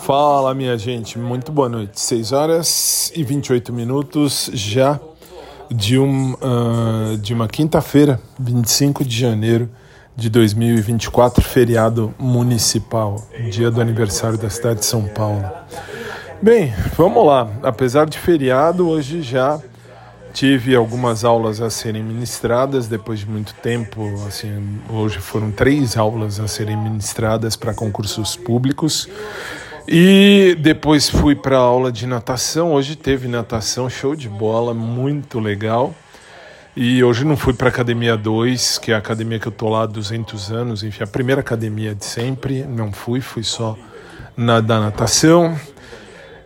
Fala, minha gente, muito boa noite. 6 horas e 28 minutos já de, um, uh, de uma quinta-feira, 25 de janeiro de 2024, feriado municipal, dia do aniversário da cidade de São Paulo. Bem, vamos lá. Apesar de feriado, hoje já tive algumas aulas a serem ministradas depois de muito tempo. Assim, hoje foram três aulas a serem ministradas para concursos públicos. E depois fui para aula de natação. Hoje teve natação, show de bola, muito legal. E hoje não fui para academia 2, que é a academia que eu tô lá há 200 anos, enfim, a primeira academia de sempre. Não fui, fui só na da natação.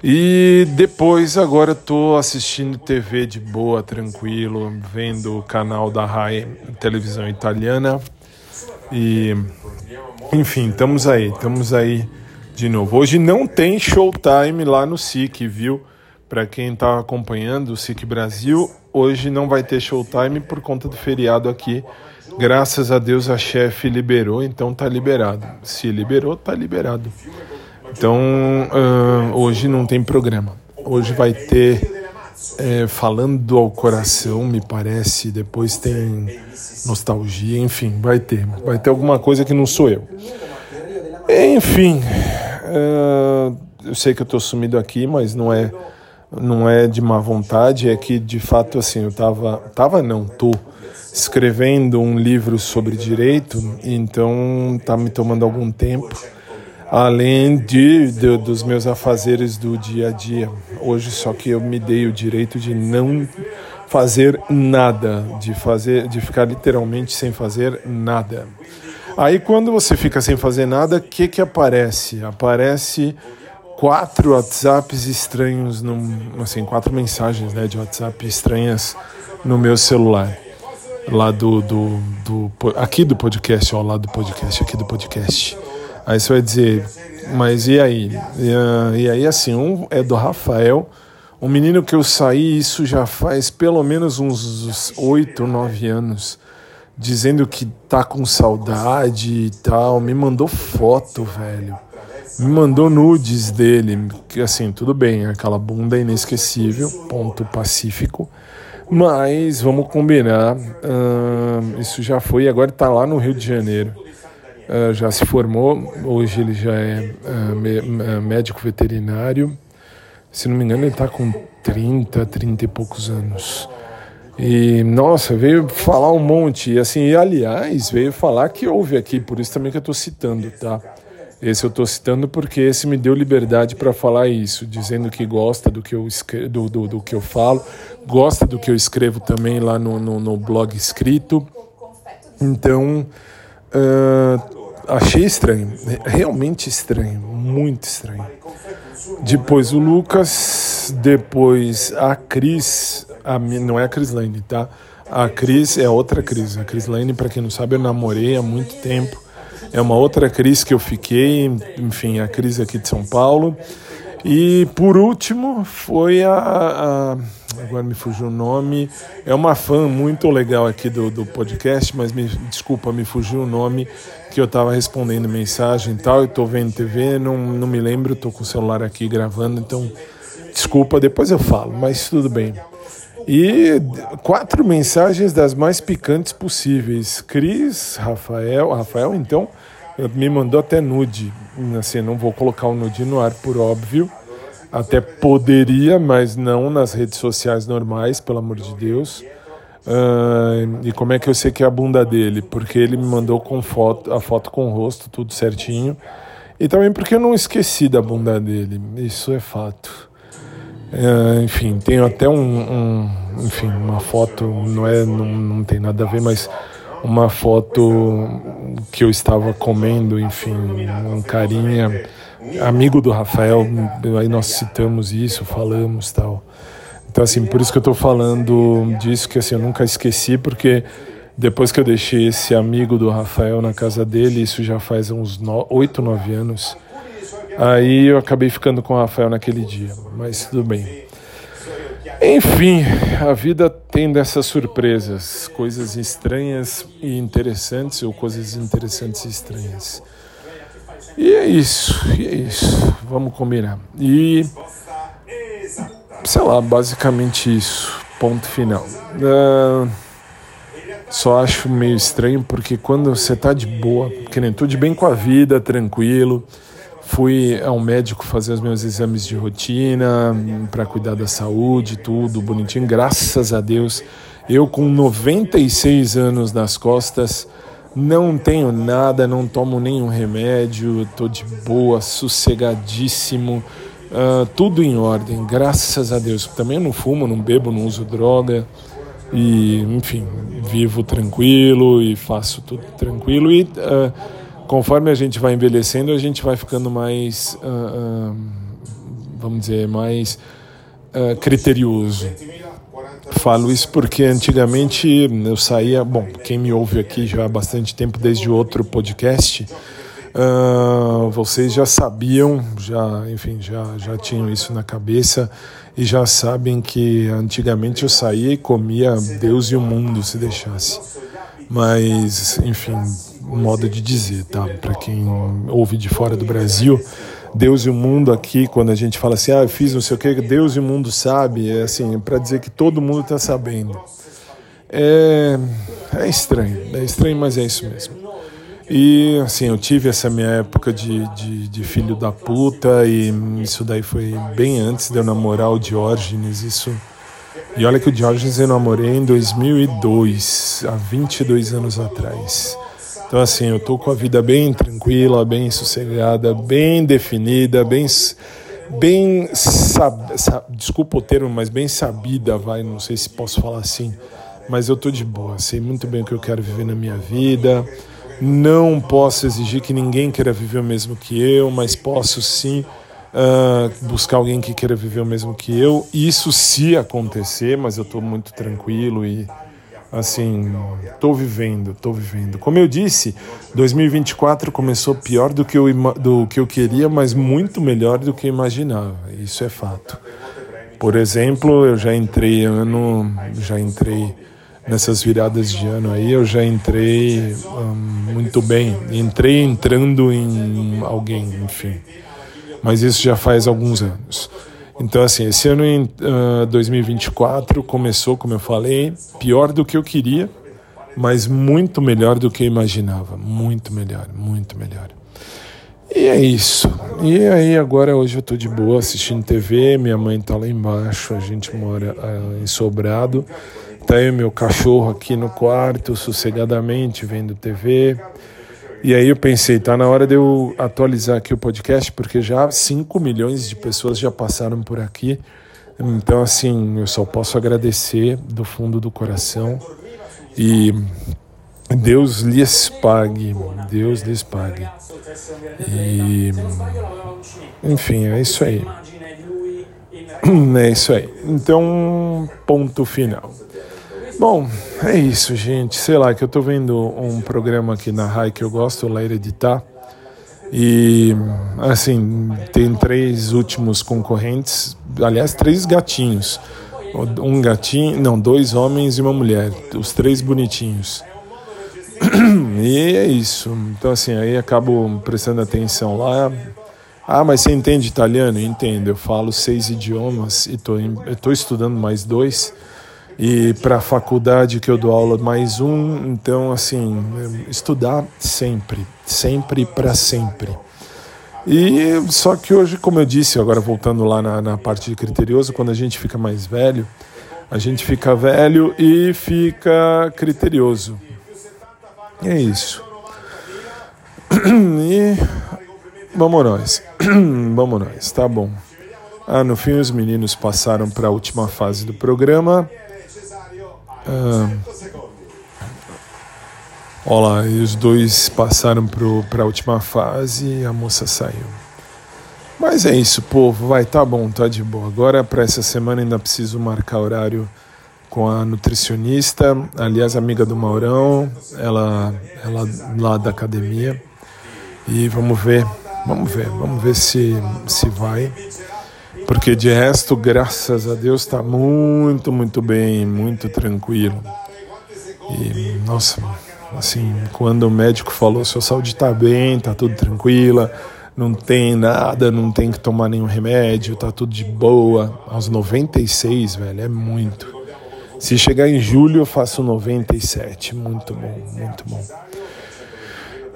E depois agora estou assistindo TV de boa, tranquilo, vendo o canal da RAI, televisão italiana. E enfim, estamos aí, estamos aí de novo. Hoje não tem showtime lá no SIC, viu? Para quem está acompanhando o SIC Brasil, hoje não vai ter showtime por conta do feriado aqui. Graças a Deus a chefe liberou, então tá liberado. Se liberou, tá liberado. Então uh, hoje não tem programa. Hoje vai ter é, falando ao coração, me parece. Depois tem nostalgia, enfim, vai ter. Vai ter alguma coisa que não sou eu. Enfim, Uh, eu sei que eu estou sumido aqui, mas não é não é de má vontade, é que de fato assim, eu tava tava não, tô escrevendo um livro sobre direito, então tá me tomando algum tempo, além de, de dos meus afazeres do dia a dia. Hoje só que eu me dei o direito de não fazer nada, de fazer de ficar literalmente sem fazer nada. Aí quando você fica sem fazer nada, o que que aparece? Aparece quatro WhatsApps estranhos, num, assim, quatro mensagens né, de WhatsApp estranhas no meu celular. Lá do, do, do aqui do podcast, ó, lá do podcast, aqui do podcast. Aí você vai dizer, mas e aí? E, uh, e aí assim, um é do Rafael, um menino que eu saí, isso já faz pelo menos uns oito, nove anos dizendo que tá com saudade e tal. Me mandou foto, velho. Me mandou nudes dele. Que assim, tudo bem, aquela bunda inesquecível, ponto pacífico. Mas vamos combinar, uh, isso já foi, agora está lá no Rio de Janeiro. Uh, já se formou, hoje ele já é uh, médico veterinário. Se não me engano, ele está com 30, 30 e poucos anos. E, nossa, veio falar um monte. E, assim, e, aliás, veio falar que houve aqui, por isso também que eu estou citando, tá? Esse eu estou citando porque esse me deu liberdade para falar isso, dizendo que gosta do que eu, do, do, do, que eu falo, gosta do que eu escrevo também lá no, no, no blog escrito. Então, uh, achei estranho, realmente estranho, muito estranho. Depois o Lucas, depois a Cris, a, não é a Cris Lane, tá? A Cris é outra Cris. A Cris Lane, para quem não sabe, eu namorei há muito tempo. É uma outra Cris que eu fiquei, enfim, a Cris aqui de São Paulo. E por último foi a, a, Agora me fugiu o nome. É uma fã muito legal aqui do, do podcast, mas me desculpa, me fugiu o nome que eu estava respondendo mensagem e tal. Eu estou vendo TV, não, não me lembro, estou com o celular aqui gravando, então desculpa, depois eu falo, mas tudo bem. E quatro mensagens das mais picantes possíveis. Cris, Rafael, Rafael então me mandou até nude. Assim, não vou colocar o nude no ar por óbvio. Até poderia, mas não nas redes sociais normais, pelo amor de Deus. Uh, e como é que eu sei que é a bunda dele? Porque ele me mandou com foto, a foto com o rosto, tudo certinho. E também porque eu não esqueci da bunda dele. Isso é fato. É, enfim, tenho até um, um, enfim, uma foto, não é, não, não tem nada a ver, mas uma foto que eu estava comendo, enfim, um carinha, amigo do Rafael, aí nós citamos isso, falamos tal. Então assim, por isso que eu estou falando disso, que assim, eu nunca esqueci, porque depois que eu deixei esse amigo do Rafael na casa dele, isso já faz uns oito, nove anos, Aí eu acabei ficando com o Rafael naquele dia, mas tudo bem. Enfim, a vida tem dessas surpresas, coisas estranhas e interessantes, ou coisas interessantes e estranhas. E é isso, e é isso. Vamos combinar. E sei lá, basicamente isso. Ponto final. Uh, só acho meio estranho porque quando você tá de boa, que nem tudo de bem com a vida, tranquilo. Fui ao médico fazer os meus exames de rotina para cuidar da saúde, tudo bonitinho, graças a Deus. Eu com 96 anos nas costas, não tenho nada, não tomo nenhum remédio, tô de boa, sossegadíssimo, uh, tudo em ordem, graças a Deus. Também não fumo, não bebo, não uso droga e, enfim, vivo tranquilo e faço tudo tranquilo e uh, conforme a gente vai envelhecendo, a gente vai ficando mais, uh, vamos dizer, mais criterioso. Falo isso porque antigamente eu saía. Bom, quem me ouve aqui já há bastante tempo, desde outro podcast, uh, vocês já sabiam, já, enfim, já, já tinham isso na cabeça e já sabem que antigamente eu saía e comia Deus e o mundo se deixasse. Mas, enfim, modo de dizer, tá? Para quem ouve de fora do Brasil. Deus e o mundo aqui, quando a gente fala assim, ah, eu fiz não sei o que, Deus e o mundo sabe, é assim, para dizer que todo mundo está sabendo. É, é estranho, é estranho, mas é isso mesmo. E assim, eu tive essa minha época de, de, de, filho da puta, e isso daí foi bem antes de eu namorar o Diógenes. Isso. E olha que o Diógenes eu namorei em 2002, há 22 anos atrás. Então, assim, eu tô com a vida bem tranquila, bem sossegada, bem definida, bem. bem sab, sab, desculpa o termo, mas bem sabida, vai, não sei se posso falar assim. Mas eu tô de boa, sei muito bem o que eu quero viver na minha vida. Não posso exigir que ninguém queira viver o mesmo que eu, mas posso sim uh, buscar alguém que queira viver o mesmo que eu. Isso se acontecer, mas eu estou muito tranquilo e assim, estou vivendo, estou vivendo. Como eu disse, 2024 começou pior do que, eu, do que eu queria, mas muito melhor do que eu imaginava. Isso é fato. Por exemplo, eu já entrei ano, já entrei nessas viradas de ano aí, eu já entrei um, muito bem. Entrei entrando em alguém, enfim. Mas isso já faz alguns anos. Então, assim, esse ano em uh, 2024 começou, como eu falei, pior do que eu queria, mas muito melhor do que eu imaginava. Muito melhor, muito melhor. E é isso. E aí, agora hoje eu tô de boa assistindo TV, minha mãe tá lá embaixo, a gente mora uh, em Sobrado. Tá eu meu cachorro aqui no quarto, sossegadamente, vendo TV. E aí eu pensei, tá na hora de eu atualizar aqui o podcast, porque já 5 milhões de pessoas já passaram por aqui. Então, assim, eu só posso agradecer do fundo do coração. E Deus lhes pague, Deus lhes pague. E, enfim, é isso aí. É isso aí. Então, ponto final. Bom, é isso, gente. Sei lá, que eu tô vendo um programa aqui na RAI que eu gosto, lá Hereditar. E, assim, tem três últimos concorrentes, aliás, três gatinhos. Um gatinho, não, dois homens e uma mulher, os três bonitinhos. E é isso. Então, assim, aí acabo prestando atenção lá. Ah, mas você entende italiano? Entendo. Eu falo seis idiomas e tô estudando mais dois e para a faculdade que eu dou aula mais um, então assim, estudar sempre, sempre para sempre. E só que hoje, como eu disse, agora voltando lá na, na parte de criterioso, quando a gente fica mais velho, a gente fica velho e fica criterioso. E é isso. E vamos nós. vamos nós, tá bom. Ah, no fim os meninos passaram para a última fase do programa. Ah, olha lá, e os dois passaram para a última fase e a moça saiu. Mas é isso, povo. Vai, tá bom, tá de boa. Agora, para essa semana, ainda preciso marcar horário com a nutricionista, aliás, amiga do Maurão, ela, ela lá da academia. E vamos ver, vamos ver, vamos ver se, se vai. Porque de resto, graças a Deus, está muito, muito bem, muito tranquilo. E, nossa, Assim, quando o médico falou: sua saúde tá bem, tá tudo tranquila, não tem nada, não tem que tomar nenhum remédio, tá tudo de boa. Aos 96, velho, é muito. Se chegar em julho, eu faço 97. Muito bom, muito bom.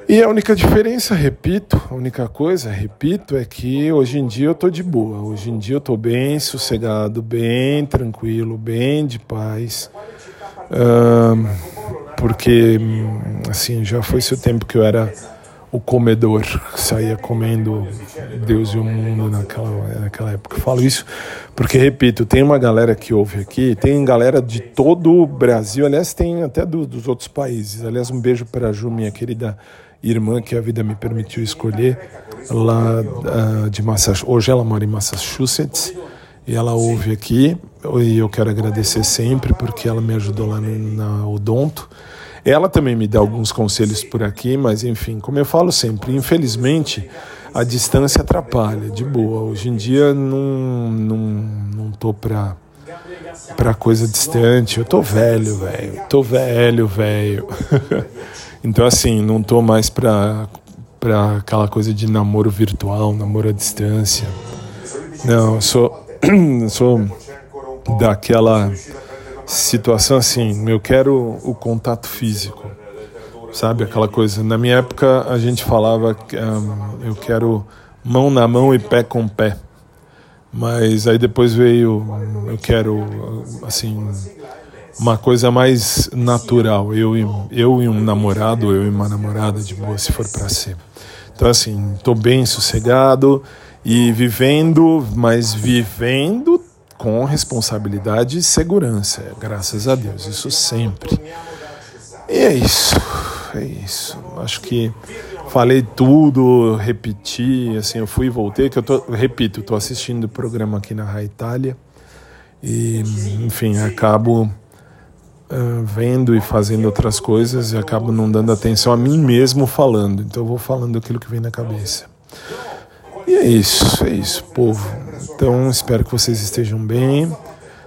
E a única diferença, repito, a única coisa, repito, é que hoje em dia eu tô de boa. Hoje em dia eu tô bem sossegado, bem tranquilo, bem de paz. Uh, porque, assim, já foi o tempo que eu era o comedor, saía comendo Deus e o mundo naquela, naquela época. Eu falo isso porque, repito, tem uma galera que ouve aqui, tem galera de todo o Brasil, aliás, tem até do, dos outros países. Aliás, um beijo para a Ju, minha querida irmã que a vida me permitiu escolher lá uh, de Massachusetts. Hoje ela mora em Massachusetts e ela ouve aqui e eu quero agradecer sempre porque ela me ajudou lá na Odonto. Ela também me dá alguns conselhos por aqui, mas enfim, como eu falo sempre, infelizmente a distância atrapalha, de boa. Hoje em dia não, não, não tô pra, pra coisa distante. Eu tô velho, velho. Tô velho, velho. Então, assim, não tô mais pra, pra aquela coisa de namoro virtual, namoro à distância. Não, eu sou, sou daquela situação assim, eu quero o contato físico, sabe? Aquela coisa. Na minha época, a gente falava que um, eu quero mão na mão e pé com pé. Mas aí depois veio, eu quero, assim, uma coisa mais natural. Eu e, eu e um namorado, eu e uma namorada de boa, se for para ser. Então, assim, estou bem sossegado e vivendo, mas vivendo com responsabilidade e segurança, graças a Deus, isso sempre. E é isso, é isso. Acho que falei tudo, repeti, assim, eu fui e voltei, que eu tô, repito, estou assistindo o programa aqui na Rai Itália e, enfim, acabo uh, vendo e fazendo outras coisas e acabo não dando atenção a mim mesmo falando. Então eu vou falando aquilo que vem na cabeça. E é isso, é isso, povo. Então espero que vocês estejam bem,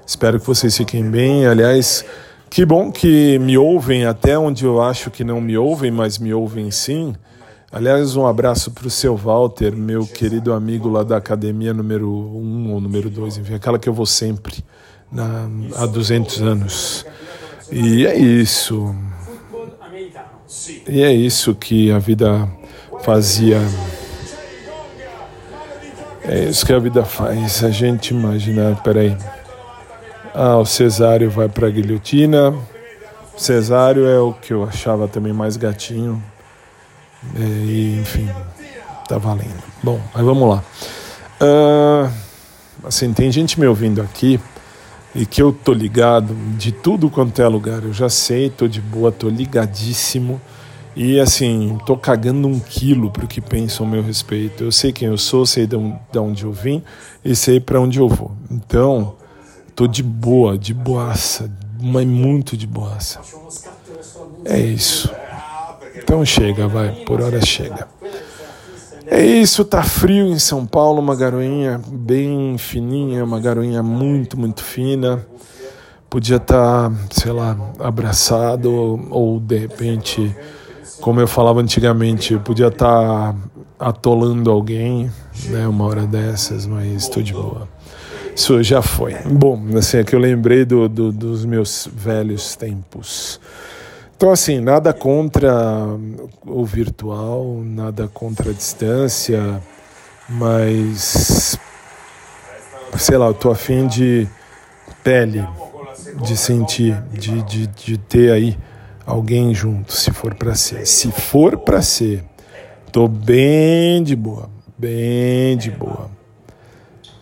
espero que vocês fiquem bem. Aliás, que bom que me ouvem até onde eu acho que não me ouvem, mas me ouvem sim. Aliás, um abraço para o seu Walter, meu querido amigo lá da academia número 1 um, ou número 2, enfim, aquela que eu vou sempre na, há 200 anos. E é isso. E é isso que a vida fazia. É isso que a vida faz. A gente imaginar, peraí. Ah, o Cesário vai para a guilhotina. Cesário é o que eu achava também mais gatinho. É, e, enfim, tá valendo. Bom, mas vamos lá. Uh, assim, tem gente me ouvindo aqui e que eu tô ligado de tudo quanto é lugar. Eu já sei, tô de boa, tô ligadíssimo. E assim, tô cagando um quilo pro que pensam ao meu respeito. Eu sei quem eu sou, sei de onde eu vim e sei para onde eu vou. Então, tô de boa, de boaça, mas muito de boaça. É isso. Então chega, vai, por hora chega. É isso, tá frio em São Paulo, uma garoinha bem fininha, uma garoinha muito, muito fina. Podia estar, tá, sei lá, abraçado ou, ou, de repente, como eu falava antigamente, podia estar tá atolando alguém, né, uma hora dessas, mas estou de boa. Isso já foi. Bom, assim, é que eu lembrei do, do, dos meus velhos tempos. Então, assim, nada contra o virtual, nada contra a distância, mas sei lá, eu tô afim de pele, de sentir, de, de, de ter aí alguém junto, se for para ser. Se for para ser, tô bem de boa, bem de boa.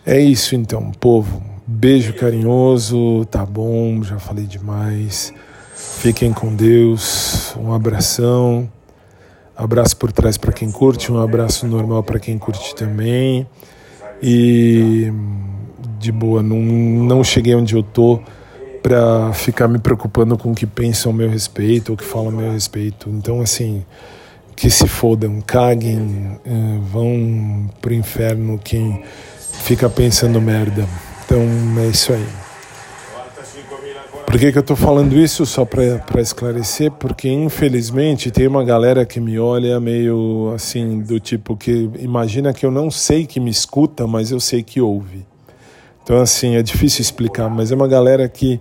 É isso então, povo. Beijo carinhoso, tá bom, já falei demais. Fiquem com Deus. Um abração. Abraço por trás para quem curte, um abraço normal para quem curte também. E de boa, não, não cheguei onde eu tô para ficar me preocupando com o que pensam a meu respeito ou que falam a meu respeito. Então, assim, que se fodam, caguem, eh, vão pro inferno quem fica pensando merda. Então, é isso aí. Por que, que eu estou falando isso? Só para esclarecer, porque infelizmente tem uma galera que me olha meio assim, do tipo que imagina que eu não sei que me escuta, mas eu sei que ouve. Então, assim, é difícil explicar, mas é uma galera que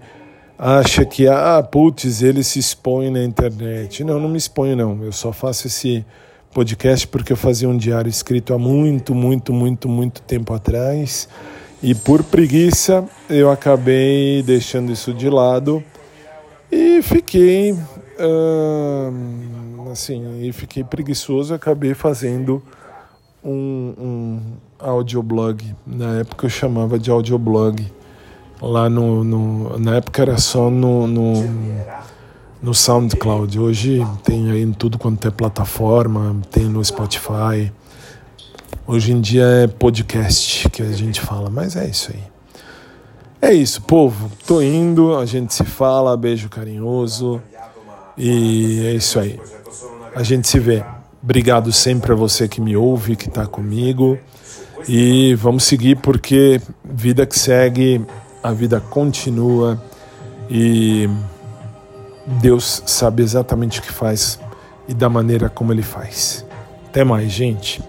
acha que, ah, putz, ele se expõe na internet. Não, não me exponho, não. Eu só faço esse podcast porque eu fazia um diário escrito há muito, muito, muito, muito tempo atrás e por preguiça eu acabei deixando isso de lado e fiquei uh, assim, e fiquei preguiçoso e acabei fazendo um, um audioblog. Na época eu chamava de audioblog. Lá no, no na época era só no, no, no SoundCloud. Hoje tem aí em tudo quanto é plataforma, tem no Spotify. Hoje em dia é podcast que a gente fala, mas é isso aí. É isso, povo. Tô indo, a gente se fala, beijo carinhoso. E é isso aí. A gente se vê. Obrigado sempre a você que me ouve, que está comigo. E vamos seguir porque vida que segue, a vida continua e Deus sabe exatamente o que faz e da maneira como ele faz. Até mais, gente.